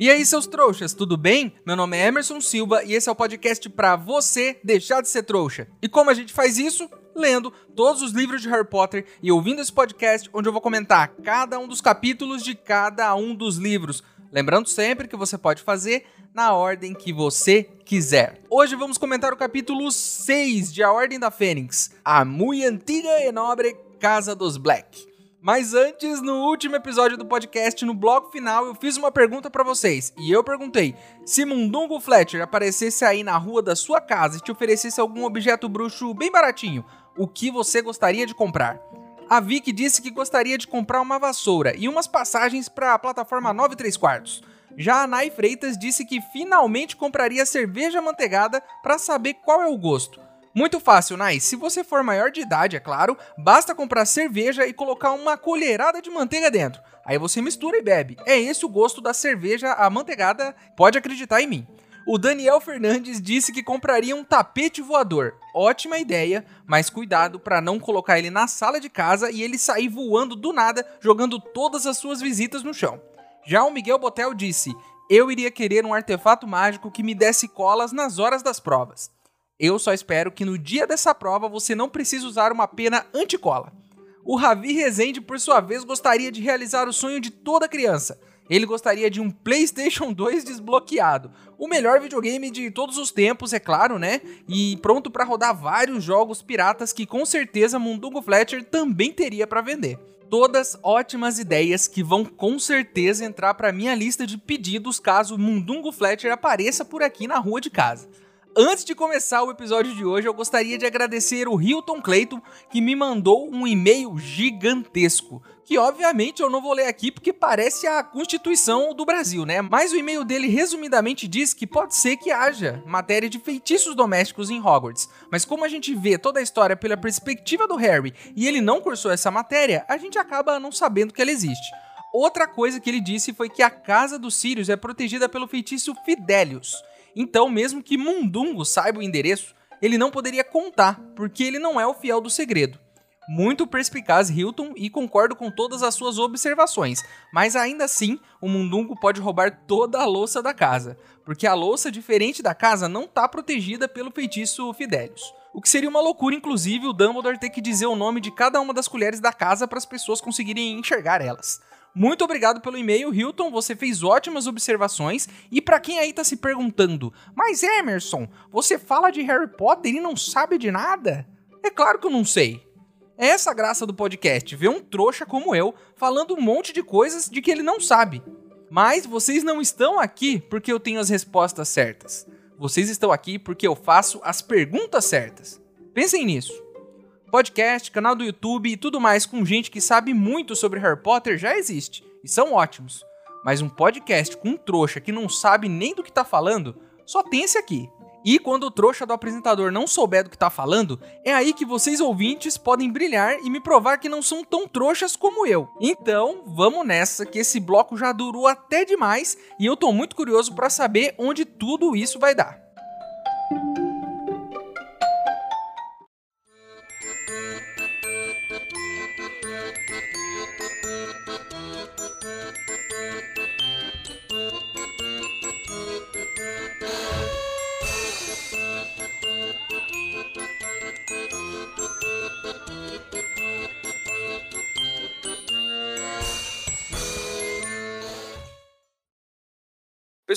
E aí, seus trouxas, tudo bem? Meu nome é Emerson Silva e esse é o podcast para você deixar de ser trouxa. E como a gente faz isso? Lendo todos os livros de Harry Potter e ouvindo esse podcast onde eu vou comentar cada um dos capítulos de cada um dos livros. Lembrando sempre que você pode fazer na ordem que você quiser. Hoje vamos comentar o capítulo 6 de A Ordem da Fênix, a muito antiga e nobre Casa dos Black. Mas antes, no último episódio do podcast, no bloco final, eu fiz uma pergunta para vocês. E eu perguntei: se Mundungo Fletcher aparecesse aí na rua da sua casa e te oferecesse algum objeto bruxo bem baratinho, o que você gostaria de comprar? A Vicky disse que gostaria de comprar uma vassoura e umas passagens para a plataforma 9 3 quartos. Já a Nai Freitas disse que finalmente compraria cerveja manteigada para saber qual é o gosto. Muito fácil, Nai. Se você for maior de idade, é claro, basta comprar cerveja e colocar uma colherada de manteiga dentro. Aí você mistura e bebe. É esse o gosto da cerveja amanteigada, pode acreditar em mim. O Daniel Fernandes disse que compraria um tapete voador. Ótima ideia, mas cuidado para não colocar ele na sala de casa e ele sair voando do nada, jogando todas as suas visitas no chão. Já o Miguel Botel disse: Eu iria querer um artefato mágico que me desse colas nas horas das provas. Eu só espero que no dia dessa prova você não precise usar uma pena anticola. O Ravi Rezende, por sua vez, gostaria de realizar o sonho de toda criança. Ele gostaria de um PlayStation 2 desbloqueado, o melhor videogame de todos os tempos, é claro, né? E pronto para rodar vários jogos piratas que com certeza Mundungo Fletcher também teria para vender. Todas ótimas ideias que vão com certeza entrar para minha lista de pedidos caso Mundungo Fletcher apareça por aqui na rua de casa. Antes de começar o episódio de hoje, eu gostaria de agradecer o Hilton Clayton, que me mandou um e-mail gigantesco. Que obviamente eu não vou ler aqui porque parece a Constituição do Brasil, né? Mas o e-mail dele resumidamente diz que pode ser que haja matéria de feitiços domésticos em Hogwarts. Mas como a gente vê toda a história pela perspectiva do Harry e ele não cursou essa matéria, a gente acaba não sabendo que ela existe. Outra coisa que ele disse foi que a casa dos Sirius é protegida pelo feitiço Fidelius. Então, mesmo que Mundungo saiba o endereço, ele não poderia contar, porque ele não é o fiel do segredo. Muito perspicaz Hilton e concordo com todas as suas observações, mas ainda assim o Mundungo pode roubar toda a louça da casa, porque a louça diferente da casa não está protegida pelo feitiço Fidelius. O que seria uma loucura, inclusive, o Dumbledore ter que dizer o nome de cada uma das colheres da casa para as pessoas conseguirem enxergar elas. Muito obrigado pelo e-mail, Hilton. Você fez ótimas observações. E para quem aí tá se perguntando, mas Emerson, você fala de Harry Potter e não sabe de nada? É claro que eu não sei. É essa a graça do podcast, ver um trouxa como eu falando um monte de coisas de que ele não sabe. Mas vocês não estão aqui porque eu tenho as respostas certas. Vocês estão aqui porque eu faço as perguntas certas. Pensem nisso. Podcast, canal do YouTube e tudo mais com gente que sabe muito sobre Harry Potter já existe e são ótimos. Mas um podcast com um trouxa que não sabe nem do que tá falando, só tem esse aqui. E quando o trouxa do apresentador não souber do que tá falando, é aí que vocês ouvintes podem brilhar e me provar que não são tão trouxas como eu. Então, vamos nessa, que esse bloco já durou até demais e eu tô muito curioso para saber onde tudo isso vai dar.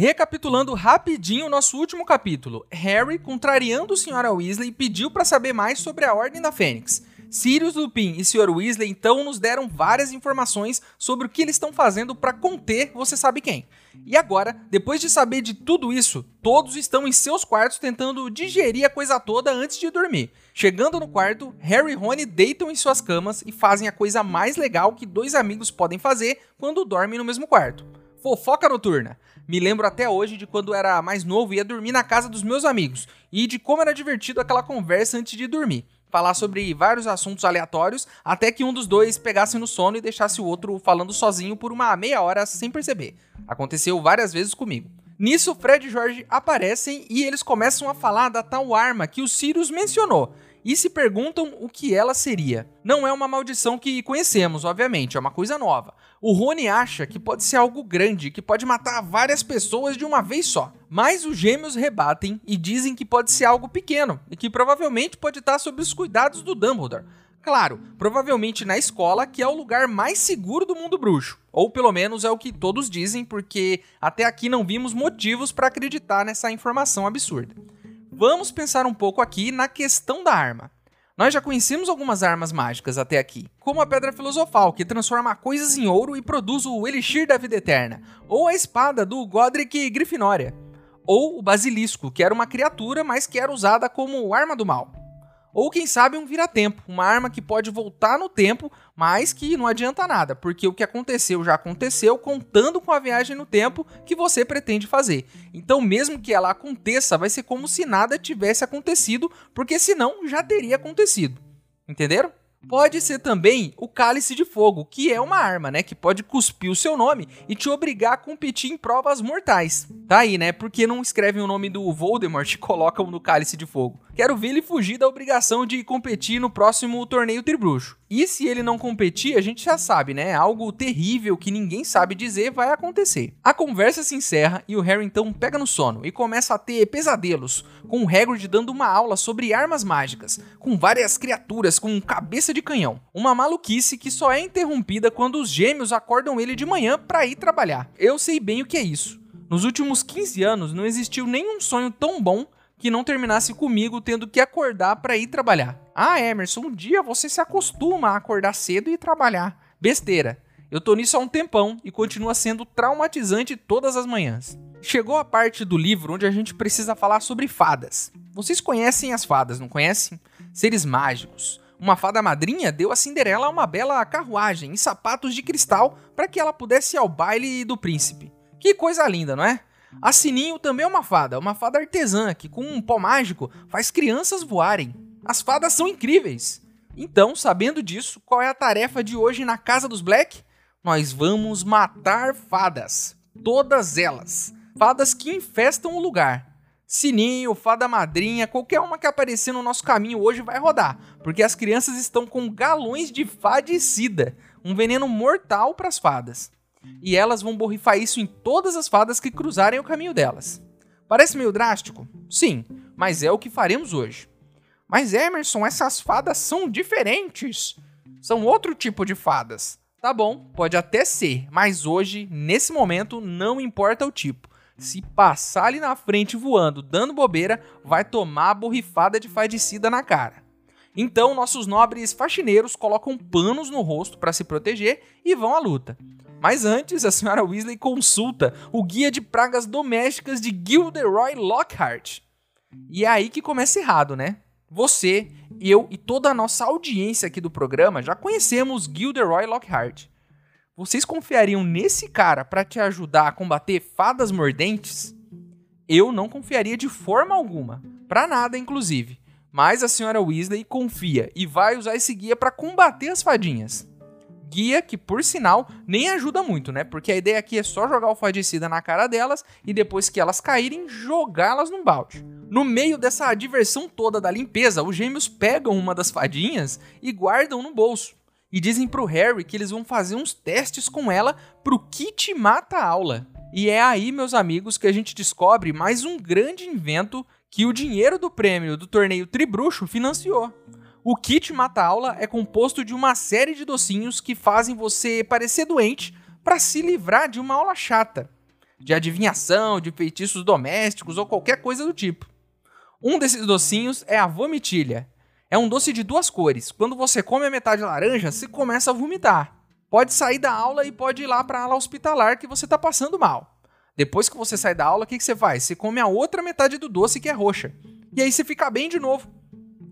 Recapitulando rapidinho o nosso último capítulo, Harry, contrariando a Sra. Weasley, pediu para saber mais sobre a Ordem da Fênix. Sirius Lupin e Sr. Weasley então nos deram várias informações sobre o que eles estão fazendo para conter você sabe quem. E agora, depois de saber de tudo isso, todos estão em seus quartos tentando digerir a coisa toda antes de dormir. Chegando no quarto, Harry e Rony deitam em suas camas e fazem a coisa mais legal que dois amigos podem fazer quando dormem no mesmo quarto Fofoca noturna. Me lembro até hoje de quando era mais novo e ia dormir na casa dos meus amigos e de como era divertido aquela conversa antes de dormir. Falar sobre vários assuntos aleatórios até que um dos dois pegasse no sono e deixasse o outro falando sozinho por uma meia hora sem perceber. Aconteceu várias vezes comigo. Nisso, Fred e Jorge aparecem e eles começam a falar da tal arma que o Sirius mencionou e se perguntam o que ela seria. Não é uma maldição que conhecemos, obviamente, é uma coisa nova. O Rony acha que pode ser algo grande, que pode matar várias pessoas de uma vez só. Mas os gêmeos rebatem e dizem que pode ser algo pequeno e que provavelmente pode estar sob os cuidados do Dumbledore. Claro, provavelmente na escola, que é o lugar mais seguro do mundo bruxo. Ou pelo menos é o que todos dizem, porque até aqui não vimos motivos para acreditar nessa informação absurda vamos pensar um pouco aqui na questão da arma. Nós já conhecemos algumas armas mágicas até aqui, como a Pedra Filosofal, que transforma coisas em ouro e produz o Elixir da Vida Eterna, ou a espada do Godric Grifinória, ou o Basilisco, que era uma criatura, mas que era usada como arma do mal. Ou quem sabe um vira-tempo, uma arma que pode voltar no tempo, mas que não adianta nada, porque o que aconteceu já aconteceu, contando com a viagem no tempo que você pretende fazer. Então, mesmo que ela aconteça, vai ser como se nada tivesse acontecido, porque senão já teria acontecido. Entenderam? Pode ser também o cálice de fogo, que é uma arma, né? Que pode cuspir o seu nome e te obrigar a competir em provas mortais. Tá aí, né? Porque não escrevem o nome do Voldemort e colocam no cálice de fogo. Quero ver ele fugir da obrigação de competir no próximo torneio tribruxo. E se ele não competir, a gente já sabe, né? Algo terrível que ninguém sabe dizer vai acontecer. A conversa se encerra e o Harry então pega no sono e começa a ter pesadelos, com o Hagrid dando uma aula sobre armas mágicas, com várias criaturas com cabeça de canhão. Uma maluquice que só é interrompida quando os gêmeos acordam ele de manhã para ir trabalhar. Eu sei bem o que é isso. Nos últimos 15 anos não existiu nenhum sonho tão bom que não terminasse comigo tendo que acordar para ir trabalhar. Ah, Emerson, um dia você se acostuma a acordar cedo e trabalhar. Besteira. Eu tô nisso há um tempão e continua sendo traumatizante todas as manhãs. Chegou a parte do livro onde a gente precisa falar sobre fadas. Vocês conhecem as fadas, não conhecem? Seres mágicos. Uma fada madrinha deu a Cinderela uma bela carruagem e sapatos de cristal para que ela pudesse ir ao baile do príncipe. Que coisa linda, não é? A Sininho também é uma fada, uma fada artesã que, com um pó mágico, faz crianças voarem. As fadas são incríveis. Então, sabendo disso, qual é a tarefa de hoje na Casa dos Black? Nós vamos matar fadas. Todas elas. Fadas que infestam o lugar. Sininho, fada madrinha, qualquer uma que aparecer no nosso caminho hoje vai rodar, porque as crianças estão com galões de fadicida, um veneno mortal para as fadas e elas vão borrifar isso em todas as fadas que cruzarem o caminho delas. Parece meio drástico? Sim, mas é o que faremos hoje. Mas Emerson, essas fadas são diferentes. São outro tipo de fadas. Tá bom, pode até ser, mas hoje, nesse momento, não importa o tipo. Se passar ali na frente voando, dando bobeira, vai tomar a borrifada de fadicida na cara. Então, nossos nobres faxineiros colocam panos no rosto para se proteger e vão à luta. Mas antes, a senhora Weasley consulta o guia de pragas domésticas de Gilderoy Lockhart. E é aí que começa errado, né? Você, eu e toda a nossa audiência aqui do programa já conhecemos Gilderoy Lockhart. Vocês confiariam nesse cara para te ajudar a combater fadas mordentes? Eu não confiaria de forma alguma, para nada inclusive. Mas a senhora Weasley confia e vai usar esse guia para combater as fadinhas. Guia que, por sinal, nem ajuda muito, né? Porque a ideia aqui é só jogar o fadicida na cara delas e depois que elas caírem, jogá-las num balde. No meio dessa diversão toda da limpeza, os gêmeos pegam uma das fadinhas e guardam no bolso. E dizem pro Harry que eles vão fazer uns testes com ela pro kit mata-aula. E é aí, meus amigos, que a gente descobre mais um grande invento que o dinheiro do prêmio do torneio Tribruxo financiou. O kit mata-aula é composto de uma série de docinhos que fazem você parecer doente para se livrar de uma aula chata, de adivinhação, de feitiços domésticos ou qualquer coisa do tipo. Um desses docinhos é a vomitilha. É um doce de duas cores. Quando você come a metade laranja, você começa a vomitar. Pode sair da aula e pode ir lá para a ala hospitalar que você está passando mal. Depois que você sai da aula, o que, que você faz? Você come a outra metade do doce que é roxa. E aí você fica bem de novo.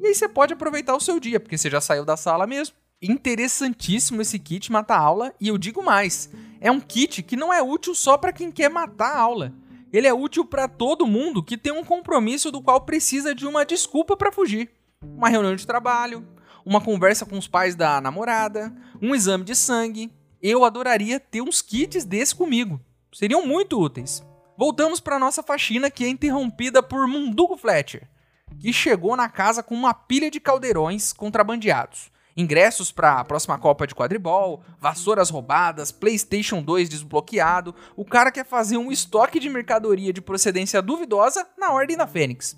E aí você pode aproveitar o seu dia, porque você já saiu da sala mesmo. Interessantíssimo esse kit mata aula e eu digo mais, é um kit que não é útil só para quem quer matar a aula. Ele é útil para todo mundo que tem um compromisso do qual precisa de uma desculpa para fugir. Uma reunião de trabalho, uma conversa com os pais da namorada, um exame de sangue. Eu adoraria ter uns kits desses comigo. Seriam muito úteis. Voltamos para nossa faxina que é interrompida por Mundugo Fletcher, que chegou na casa com uma pilha de caldeirões contrabandeados ingressos para a próxima Copa de Quadribol, vassouras roubadas, PlayStation 2 desbloqueado. O cara quer fazer um estoque de mercadoria de procedência duvidosa na Ordem da Fênix.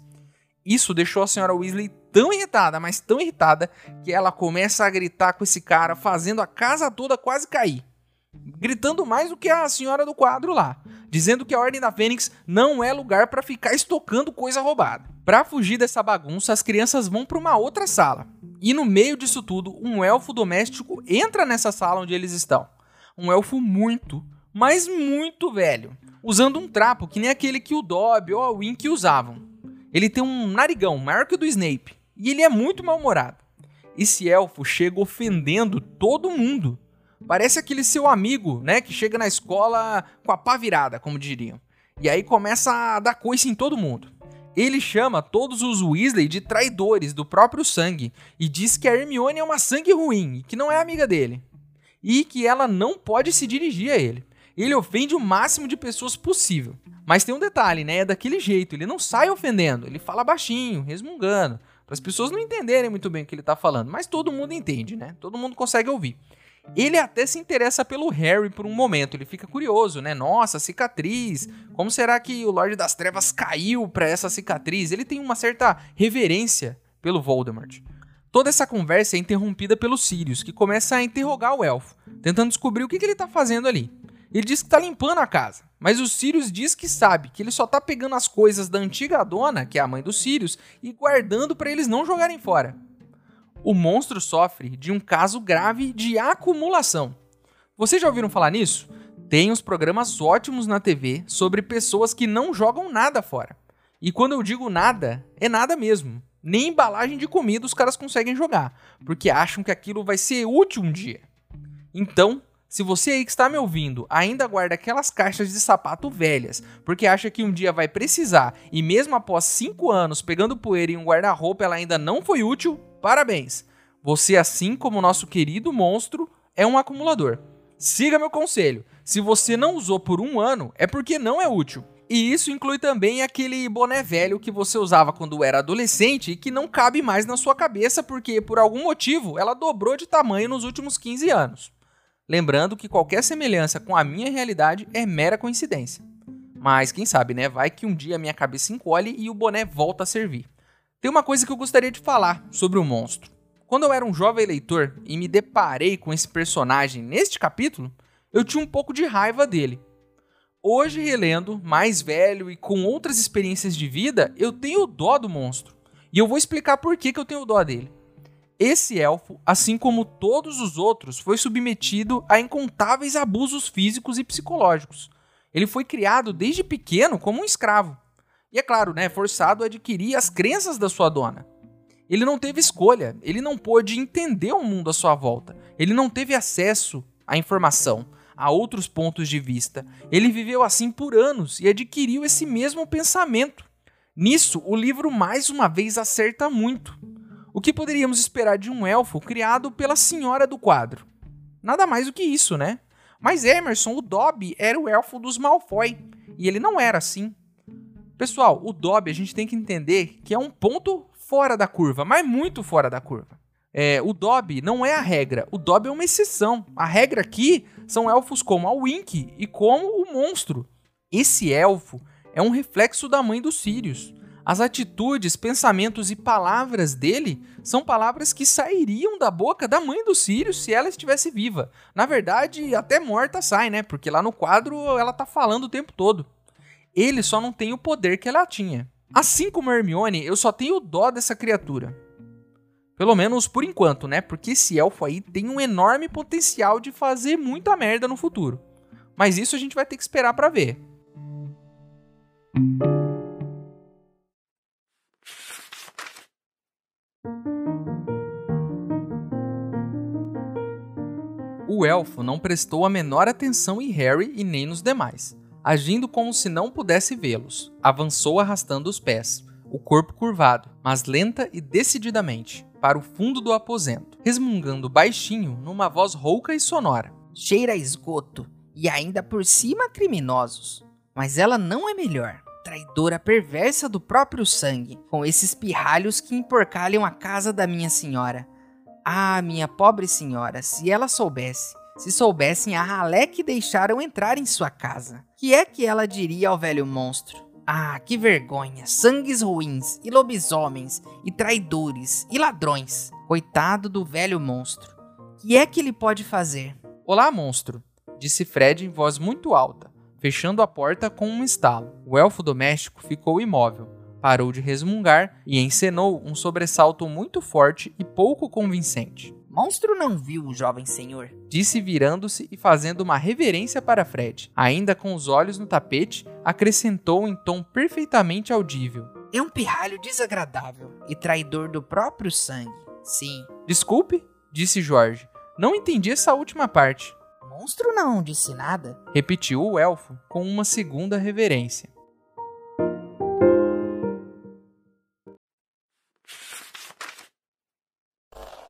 Isso deixou a senhora Weasley tão irritada, mas tão irritada, que ela começa a gritar com esse cara, fazendo a casa toda quase cair. Gritando mais do que a senhora do quadro lá, dizendo que a Ordem da Fênix não é lugar para ficar estocando coisa roubada. Para fugir dessa bagunça, as crianças vão para uma outra sala, e no meio disso tudo, um elfo doméstico entra nessa sala onde eles estão. Um elfo muito, mas muito velho, usando um trapo que nem aquele que o Dobby ou a Wink usavam. Ele tem um narigão maior que o do Snape, e ele é muito mal-humorado. Esse elfo chega ofendendo todo mundo. Parece aquele seu amigo, né, que chega na escola com a pá virada, como diriam. E aí começa a dar coice em todo mundo. Ele chama todos os Weasley de traidores do próprio sangue e diz que a Hermione é uma sangue ruim e que não é amiga dele. E que ela não pode se dirigir a ele. Ele ofende o máximo de pessoas possível. Mas tem um detalhe, né? É daquele jeito. Ele não sai ofendendo, ele fala baixinho, resmungando. Para as pessoas não entenderem muito bem o que ele está falando. Mas todo mundo entende, né? Todo mundo consegue ouvir. Ele até se interessa pelo Harry por um momento, ele fica curioso, né? Nossa, cicatriz. Como será que o Lorde das Trevas caiu para essa cicatriz? Ele tem uma certa reverência pelo Voldemort. Toda essa conversa é interrompida pelo Sirius, que começa a interrogar o elfo, tentando descobrir o que, que ele tá fazendo ali. Ele diz que tá limpando a casa, mas o Sirius diz que sabe que ele só tá pegando as coisas da antiga dona, que é a mãe do Sirius, e guardando para eles não jogarem fora o monstro sofre de um caso grave de acumulação. Vocês já ouviram falar nisso? Tem uns programas ótimos na TV sobre pessoas que não jogam nada fora. E quando eu digo nada, é nada mesmo. Nem embalagem de comida os caras conseguem jogar, porque acham que aquilo vai ser útil um dia. Então, se você aí que está me ouvindo ainda guarda aquelas caixas de sapato velhas, porque acha que um dia vai precisar e mesmo após 5 anos pegando poeira em um guarda-roupa ela ainda não foi útil, Parabéns! Você, assim como o nosso querido monstro, é um acumulador. Siga meu conselho. Se você não usou por um ano, é porque não é útil. E isso inclui também aquele boné velho que você usava quando era adolescente e que não cabe mais na sua cabeça porque, por algum motivo, ela dobrou de tamanho nos últimos 15 anos. Lembrando que qualquer semelhança com a minha realidade é mera coincidência. Mas quem sabe, né? Vai que um dia minha cabeça encolhe e o boné volta a servir. Tem uma coisa que eu gostaria de falar sobre o monstro. Quando eu era um jovem leitor e me deparei com esse personagem neste capítulo, eu tinha um pouco de raiva dele. Hoje, relendo, mais velho e com outras experiências de vida, eu tenho dó do monstro. E eu vou explicar por que, que eu tenho dó dele. Esse elfo, assim como todos os outros, foi submetido a incontáveis abusos físicos e psicológicos. Ele foi criado desde pequeno como um escravo. E é claro, né, forçado a adquirir as crenças da sua dona. Ele não teve escolha, ele não pôde entender o mundo à sua volta, ele não teve acesso à informação, a outros pontos de vista. Ele viveu assim por anos e adquiriu esse mesmo pensamento. Nisso, o livro mais uma vez acerta muito. O que poderíamos esperar de um elfo criado pela senhora do quadro? Nada mais do que isso, né? Mas Emerson, o Dobby, era o elfo dos Malfoy, e ele não era assim. Pessoal, o Dobby a gente tem que entender que é um ponto fora da curva, mas muito fora da curva. É, o Dobby não é a regra, o Dobby é uma exceção. A regra aqui são elfos como a Wink e como o monstro. Esse elfo é um reflexo da mãe dos Sirius. As atitudes, pensamentos e palavras dele são palavras que sairiam da boca da mãe dos Sirius se ela estivesse viva. Na verdade, até morta sai, né? Porque lá no quadro ela tá falando o tempo todo. Ele só não tem o poder que ela tinha. Assim como Hermione, eu só tenho dó dessa criatura. Pelo menos por enquanto, né? Porque esse elfo aí tem um enorme potencial de fazer muita merda no futuro. Mas isso a gente vai ter que esperar para ver. o elfo não prestou a menor atenção em Harry e nem nos demais. Agindo como se não pudesse vê-los, avançou arrastando os pés, o corpo curvado, mas lenta e decididamente, para o fundo do aposento, resmungando baixinho numa voz rouca e sonora. Cheira a esgoto e ainda por cima criminosos. Mas ela não é melhor. Traidora perversa do próprio sangue, com esses pirralhos que emporcalham a casa da minha senhora. Ah, minha pobre senhora, se ela soubesse, se soubessem a ralé que deixaram entrar em sua casa, que é que ela diria ao velho monstro? Ah, que vergonha! Sangues ruins, e lobisomens, e traidores, e ladrões. Coitado do velho monstro. Que é que ele pode fazer? Olá, monstro, disse Fred em voz muito alta, fechando a porta com um estalo. O elfo doméstico ficou imóvel, parou de resmungar e encenou um sobressalto muito forte e pouco convincente. Monstro não viu o jovem senhor, disse virando-se e fazendo uma reverência para Fred. Ainda com os olhos no tapete, acrescentou em tom perfeitamente audível: É um pirralho desagradável e traidor do próprio sangue. Sim. Desculpe, disse Jorge. Não entendi essa última parte. Monstro não disse nada, repetiu o elfo com uma segunda reverência.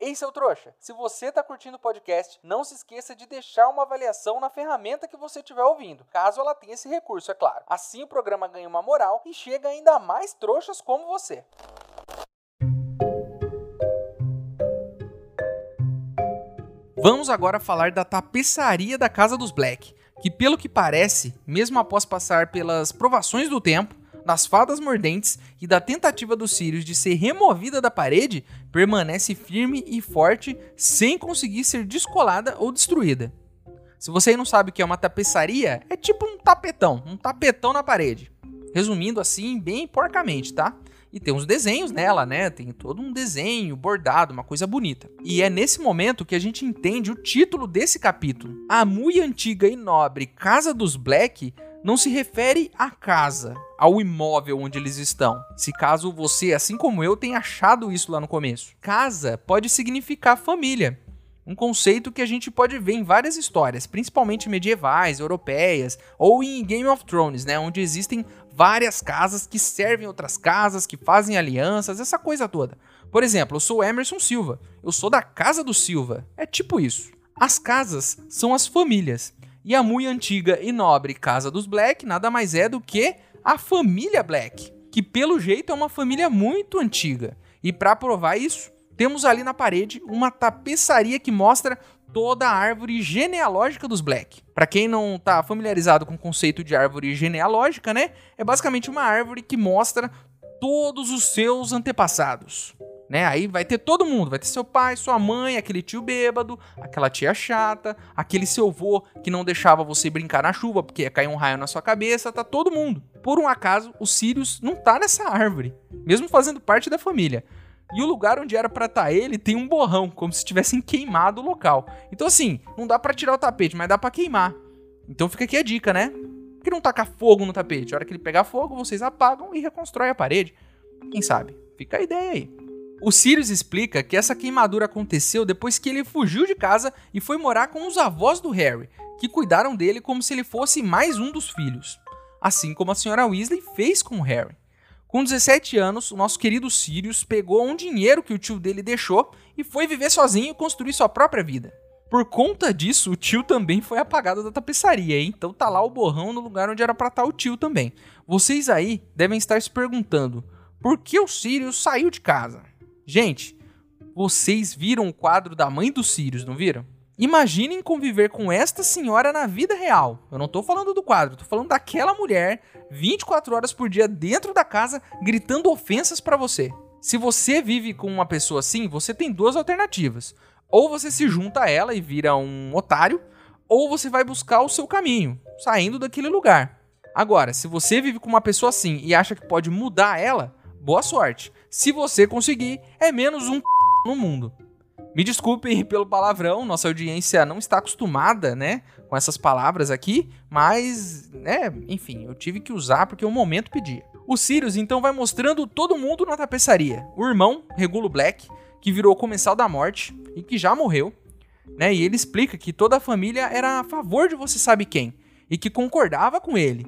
Ei, seu trouxa, se você tá curtindo o podcast, não se esqueça de deixar uma avaliação na ferramenta que você estiver ouvindo, caso ela tenha esse recurso, é claro. Assim o programa ganha uma moral e chega ainda mais trouxas como você. Vamos agora falar da tapeçaria da Casa dos Black, que pelo que parece, mesmo após passar pelas provações do tempo, das fadas mordentes e da tentativa dos Sirius de ser removida da parede, permanece firme e forte sem conseguir ser descolada ou destruída. Se você não sabe o que é uma tapeçaria, é tipo um tapetão, um tapetão na parede. Resumindo assim, bem porcamente, tá? E tem uns desenhos nela, né? Tem todo um desenho bordado, uma coisa bonita. E é nesse momento que a gente entende o título desse capítulo. A muito antiga e nobre Casa dos Black não se refere à casa, ao imóvel onde eles estão. Se caso você, assim como eu, tenha achado isso lá no começo. Casa pode significar família. Um conceito que a gente pode ver em várias histórias, principalmente medievais, europeias ou em Game of Thrones, né, onde existem várias casas que servem outras casas, que fazem alianças, essa coisa toda. Por exemplo, eu sou Emerson Silva, eu sou da casa do Silva. É tipo isso. As casas são as famílias. E a muito antiga e nobre Casa dos Black nada mais é do que a família Black, que pelo jeito é uma família muito antiga. E para provar isso, temos ali na parede uma tapeçaria que mostra toda a árvore genealógica dos Black. Para quem não tá familiarizado com o conceito de árvore genealógica, né? É basicamente uma árvore que mostra todos os seus antepassados né? Aí vai ter todo mundo, vai ter seu pai, sua mãe, aquele tio bêbado, aquela tia chata, aquele seu avô que não deixava você brincar na chuva porque ia cair um raio na sua cabeça, tá todo mundo. Por um acaso, o Sirius não tá nessa árvore, mesmo fazendo parte da família. E o lugar onde era para estar tá ele tem um borrão, como se tivessem queimado o local. Então assim, não dá para tirar o tapete, mas dá para queimar. Então fica aqui a dica, né? Por que não tacar fogo no tapete? A hora que ele pegar fogo, vocês apagam e reconstrói a parede. Quem sabe? Fica a ideia aí. O Sirius explica que essa queimadura aconteceu depois que ele fugiu de casa e foi morar com os avós do Harry, que cuidaram dele como se ele fosse mais um dos filhos. Assim como a senhora Weasley fez com o Harry. Com 17 anos, o nosso querido Sirius pegou um dinheiro que o tio dele deixou e foi viver sozinho e construir sua própria vida. Por conta disso, o tio também foi apagado da tapeçaria, hein? então tá lá o borrão no lugar onde era pra estar tá o tio também. Vocês aí devem estar se perguntando, por que o Sirius saiu de casa? Gente, vocês viram o quadro da mãe dos Sirius, não viram? Imaginem conviver com esta senhora na vida real. Eu não tô falando do quadro, tô falando daquela mulher 24 horas por dia dentro da casa gritando ofensas para você. Se você vive com uma pessoa assim, você tem duas alternativas. Ou você se junta a ela e vira um otário, ou você vai buscar o seu caminho, saindo daquele lugar. Agora, se você vive com uma pessoa assim e acha que pode mudar ela, boa sorte. Se você conseguir, é menos um no mundo. Me desculpem pelo palavrão, nossa audiência não está acostumada, né, com essas palavras aqui, mas, né, enfim, eu tive que usar porque o momento pedia. O Sirius então vai mostrando todo mundo na tapeçaria. O irmão, Regulo Black, que virou comensal da morte e que já morreu. né? E ele explica que toda a família era a favor de você sabe quem e que concordava com ele.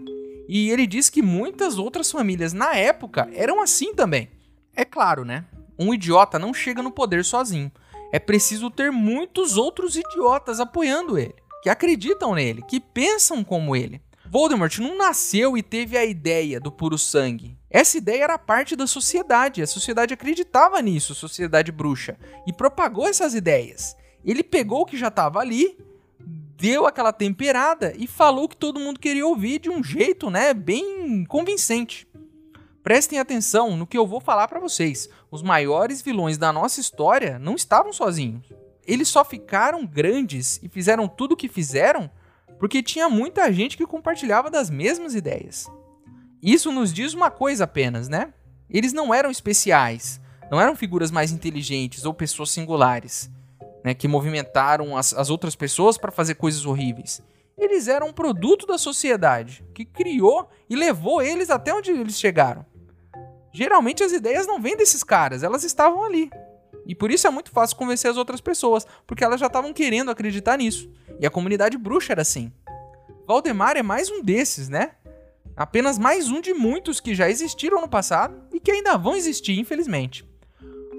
E ele diz que muitas outras famílias na época eram assim também. É claro, né? Um idiota não chega no poder sozinho. É preciso ter muitos outros idiotas apoiando ele, que acreditam nele, que pensam como ele. Voldemort não nasceu e teve a ideia do puro sangue. Essa ideia era parte da sociedade, a sociedade acreditava nisso, sociedade bruxa, e propagou essas ideias. Ele pegou o que já estava ali, deu aquela temperada e falou que todo mundo queria ouvir de um jeito, né, bem convincente. Prestem atenção no que eu vou falar para vocês. Os maiores vilões da nossa história não estavam sozinhos. Eles só ficaram grandes e fizeram tudo o que fizeram porque tinha muita gente que compartilhava das mesmas ideias. Isso nos diz uma coisa apenas, né? Eles não eram especiais, não eram figuras mais inteligentes ou pessoas singulares né, que movimentaram as, as outras pessoas para fazer coisas horríveis. Eles eram um produto da sociedade que criou e levou eles até onde eles chegaram. Geralmente as ideias não vêm desses caras, elas estavam ali. E por isso é muito fácil convencer as outras pessoas, porque elas já estavam querendo acreditar nisso. E a comunidade bruxa era assim. Valdemar é mais um desses, né? Apenas mais um de muitos que já existiram no passado e que ainda vão existir, infelizmente.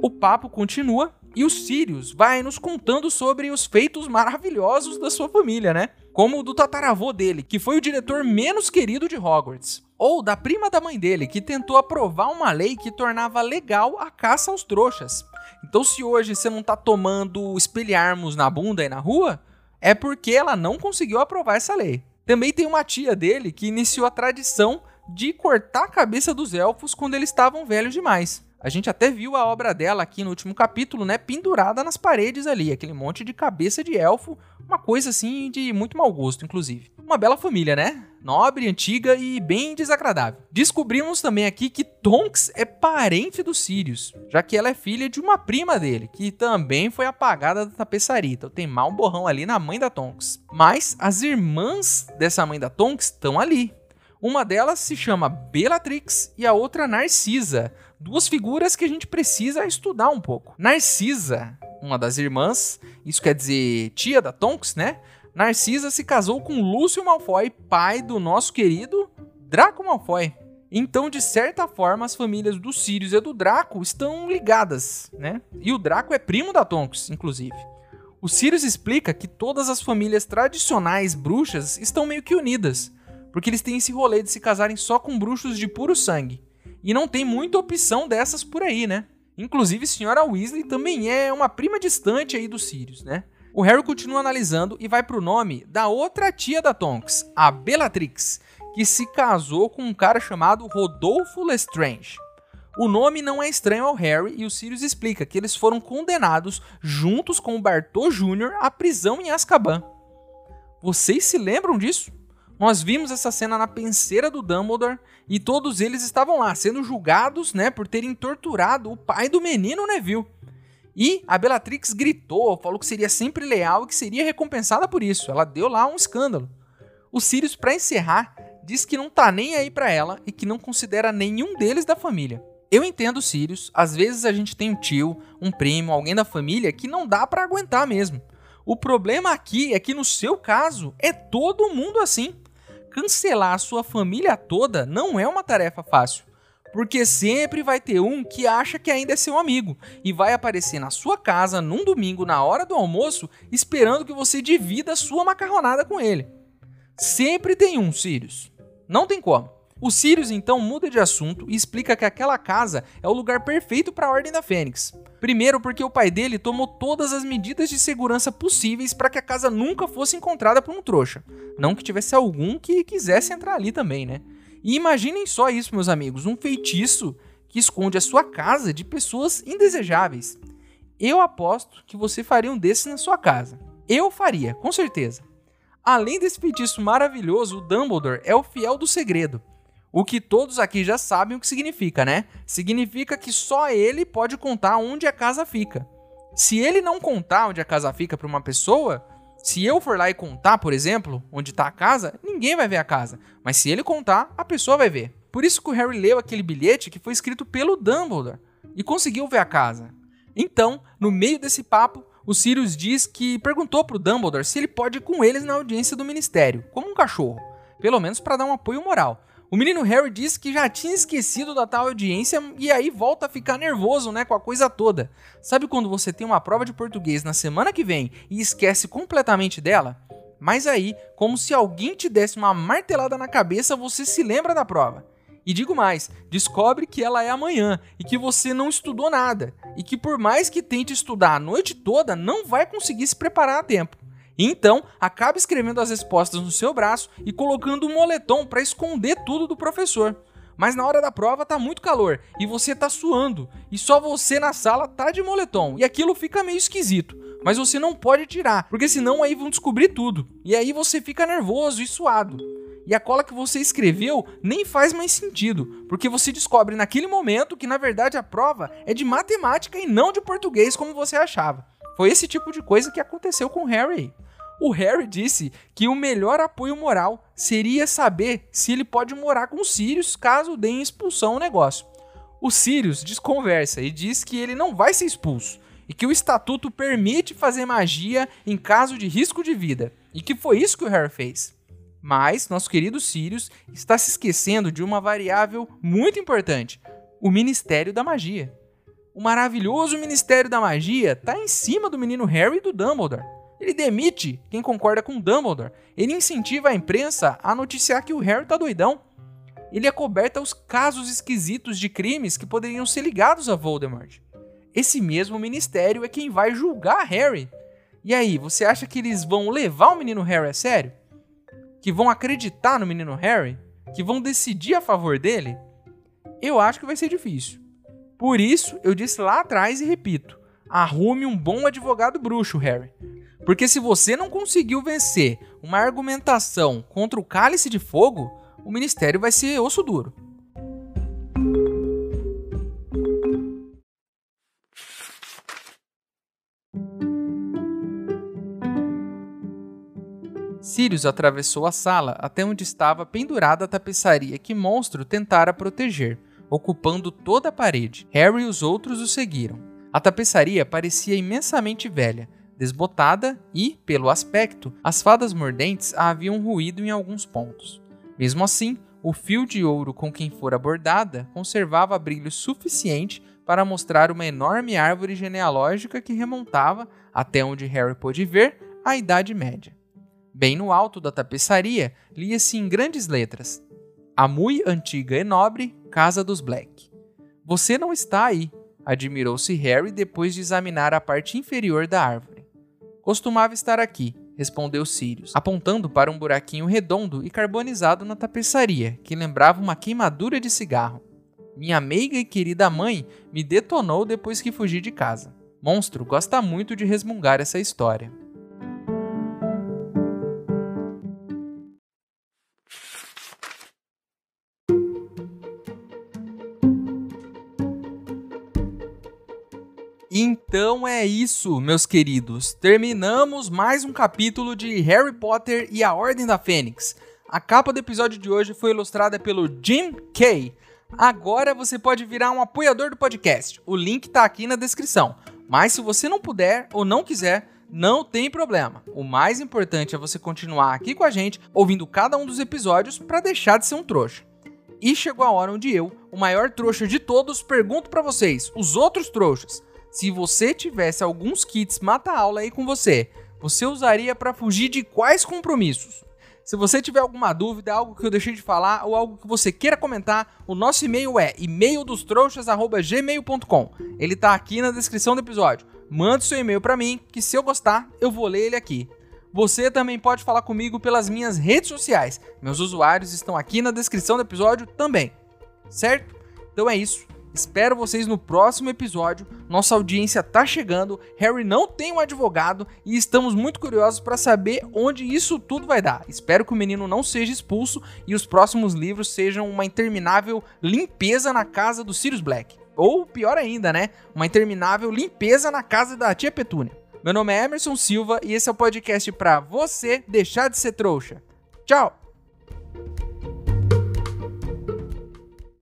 O papo continua e o Sirius vai nos contando sobre os feitos maravilhosos da sua família, né? Como o do tataravô dele, que foi o diretor menos querido de Hogwarts. Ou da prima da mãe dele, que tentou aprovar uma lei que tornava legal a caça aos trouxas. Então, se hoje você não tá tomando espelharmos na bunda e na rua, é porque ela não conseguiu aprovar essa lei. Também tem uma tia dele que iniciou a tradição de cortar a cabeça dos elfos quando eles estavam velhos demais. A gente até viu a obra dela aqui no último capítulo, né? Pendurada nas paredes ali, aquele monte de cabeça de elfo, uma coisa assim de muito mau gosto, inclusive. Uma bela família, né? Nobre, antiga e bem desagradável. Descobrimos também aqui que Tonks é parente do Sirius, já que ela é filha de uma prima dele, que também foi apagada da tapeçaria. Então tem mal borrão ali na mãe da Tonks. Mas as irmãs dessa mãe da Tonks estão ali. Uma delas se chama Bellatrix e a outra Narcisa, duas figuras que a gente precisa estudar um pouco. Narcisa, uma das irmãs, isso quer dizer tia da Tonks, né? Narcisa se casou com Lúcio Malfoy, pai do nosso querido Draco Malfoy. Então, de certa forma, as famílias do Sirius e do Draco estão ligadas, né? E o Draco é primo da Tonks, inclusive. O Sirius explica que todas as famílias tradicionais bruxas estão meio que unidas, porque eles têm esse rolê de se casarem só com bruxos de puro sangue. E não tem muita opção dessas por aí, né? Inclusive, Senhora Weasley também é uma prima distante aí do Sirius, né? O Harry continua analisando e vai pro nome da outra tia da Tonks, a Bellatrix, que se casou com um cara chamado Rodolfo Lestrange. O nome não é estranho ao Harry e o Sirius explica que eles foram condenados juntos com o Bartô Jr. à prisão em Azkaban. Vocês se lembram disso? Nós vimos essa cena na penseira do Dumbledore e todos eles estavam lá sendo julgados, né, por terem torturado o pai do menino Neville. E a Bellatrix gritou, falou que seria sempre leal e que seria recompensada por isso. Ela deu lá um escândalo. O Sirius, para encerrar, diz que não tá nem aí para ela e que não considera nenhum deles da família. Eu entendo Sirius, às vezes a gente tem um tio, um primo, alguém da família que não dá para aguentar mesmo. O problema aqui é que no seu caso é todo mundo assim cancelar a sua família toda não é uma tarefa fácil. Porque sempre vai ter um que acha que ainda é seu amigo e vai aparecer na sua casa num domingo na hora do almoço esperando que você divida sua macarronada com ele. Sempre tem um, Sirius. Não tem como. O Sirius então muda de assunto e explica que aquela casa é o lugar perfeito para a Ordem da Fênix. Primeiro, porque o pai dele tomou todas as medidas de segurança possíveis para que a casa nunca fosse encontrada por um trouxa. Não que tivesse algum que quisesse entrar ali também, né? E imaginem só isso, meus amigos: um feitiço que esconde a sua casa de pessoas indesejáveis. Eu aposto que você faria um desses na sua casa. Eu faria, com certeza. Além desse feitiço maravilhoso, o Dumbledore é o fiel do segredo. O que todos aqui já sabem o que significa, né? Significa que só ele pode contar onde a casa fica. Se ele não contar onde a casa fica para uma pessoa, se eu for lá e contar, por exemplo, onde está a casa, ninguém vai ver a casa. Mas se ele contar, a pessoa vai ver. Por isso que o Harry leu aquele bilhete que foi escrito pelo Dumbledore e conseguiu ver a casa. Então, no meio desse papo, o Sirius diz que perguntou pro Dumbledore se ele pode ir com eles na audiência do ministério, como um cachorro, pelo menos para dar um apoio moral. O menino Harry diz que já tinha esquecido da tal audiência e aí volta a ficar nervoso, né, com a coisa toda. Sabe quando você tem uma prova de português na semana que vem e esquece completamente dela? Mas aí, como se alguém te desse uma martelada na cabeça, você se lembra da prova. E digo mais, descobre que ela é amanhã e que você não estudou nada, e que por mais que tente estudar a noite toda, não vai conseguir se preparar a tempo. Então, acaba escrevendo as respostas no seu braço e colocando um moletom para esconder tudo do professor. Mas na hora da prova tá muito calor e você tá suando, e só você na sala tá de moletom, e aquilo fica meio esquisito. Mas você não pode tirar, porque senão aí vão descobrir tudo. E aí você fica nervoso e suado e a cola que você escreveu nem faz mais sentido, porque você descobre naquele momento que na verdade a prova é de matemática e não de português como você achava. Foi esse tipo de coisa que aconteceu com Harry. O Harry disse que o melhor apoio moral seria saber se ele pode morar com os Sirius caso deem expulsão ao negócio. O Sirius desconversa e diz que ele não vai ser expulso e que o estatuto permite fazer magia em caso de risco de vida, e que foi isso que o Harry fez. Mas nosso querido Sirius está se esquecendo de uma variável muito importante: o Ministério da Magia. O maravilhoso Ministério da Magia está em cima do menino Harry e do Dumbledore. Ele demite quem concorda com Dumbledore. Ele incentiva a imprensa a noticiar que o Harry tá doidão. Ele acoberta os casos esquisitos de crimes que poderiam ser ligados a Voldemort. Esse mesmo ministério é quem vai julgar Harry. E aí, você acha que eles vão levar o menino Harry a sério? que vão acreditar no menino Harry, que vão decidir a favor dele, eu acho que vai ser difícil. Por isso, eu disse lá atrás e repito: arrume um bom advogado bruxo, Harry. Porque se você não conseguiu vencer uma argumentação contra o cálice de fogo, o ministério vai ser osso duro. Sirius atravessou a sala até onde estava pendurada a tapeçaria que Monstro tentara proteger, ocupando toda a parede. Harry e os outros o seguiram. A tapeçaria parecia imensamente velha, desbotada e, pelo aspecto, as fadas mordentes a haviam ruído em alguns pontos. Mesmo assim, o fio de ouro com quem fora bordada conservava brilho suficiente para mostrar uma enorme árvore genealógica que remontava, até onde Harry pôde ver, à Idade Média. Bem no alto da tapeçaria, lia-se em grandes letras: A mui antiga e nobre Casa dos Black. Você não está aí, admirou-se Harry depois de examinar a parte inferior da árvore. Costumava estar aqui, respondeu Sirius, apontando para um buraquinho redondo e carbonizado na tapeçaria, que lembrava uma queimadura de cigarro. Minha meiga e querida mãe me detonou depois que fugi de casa. Monstro gosta muito de resmungar essa história. Então é isso, meus queridos. Terminamos mais um capítulo de Harry Potter e a Ordem da Fênix. A capa do episódio de hoje foi ilustrada pelo Jim Kay. Agora você pode virar um apoiador do podcast. O link está aqui na descrição. Mas se você não puder ou não quiser, não tem problema. O mais importante é você continuar aqui com a gente, ouvindo cada um dos episódios para deixar de ser um trouxa. E chegou a hora onde eu, o maior trouxa de todos, pergunto para vocês, os outros trouxas, se você tivesse alguns kits mata-aula aí com você, você usaria para fugir de quais compromissos? Se você tiver alguma dúvida, algo que eu deixei de falar ou algo que você queira comentar, o nosso e-mail é e-maildostrouxas@gmail.com. Ele tá aqui na descrição do episódio. Mande seu e-mail para mim, que se eu gostar, eu vou ler ele aqui. Você também pode falar comigo pelas minhas redes sociais. Meus usuários estão aqui na descrição do episódio também. Certo? Então é isso. Espero vocês no próximo episódio. Nossa audiência tá chegando. Harry não tem um advogado e estamos muito curiosos para saber onde isso tudo vai dar. Espero que o menino não seja expulso e os próximos livros sejam uma interminável limpeza na casa do Sirius Black. Ou pior ainda, né? Uma interminável limpeza na casa da tia Petúnia. Meu nome é Emerson Silva e esse é o podcast para você deixar de ser trouxa. Tchau!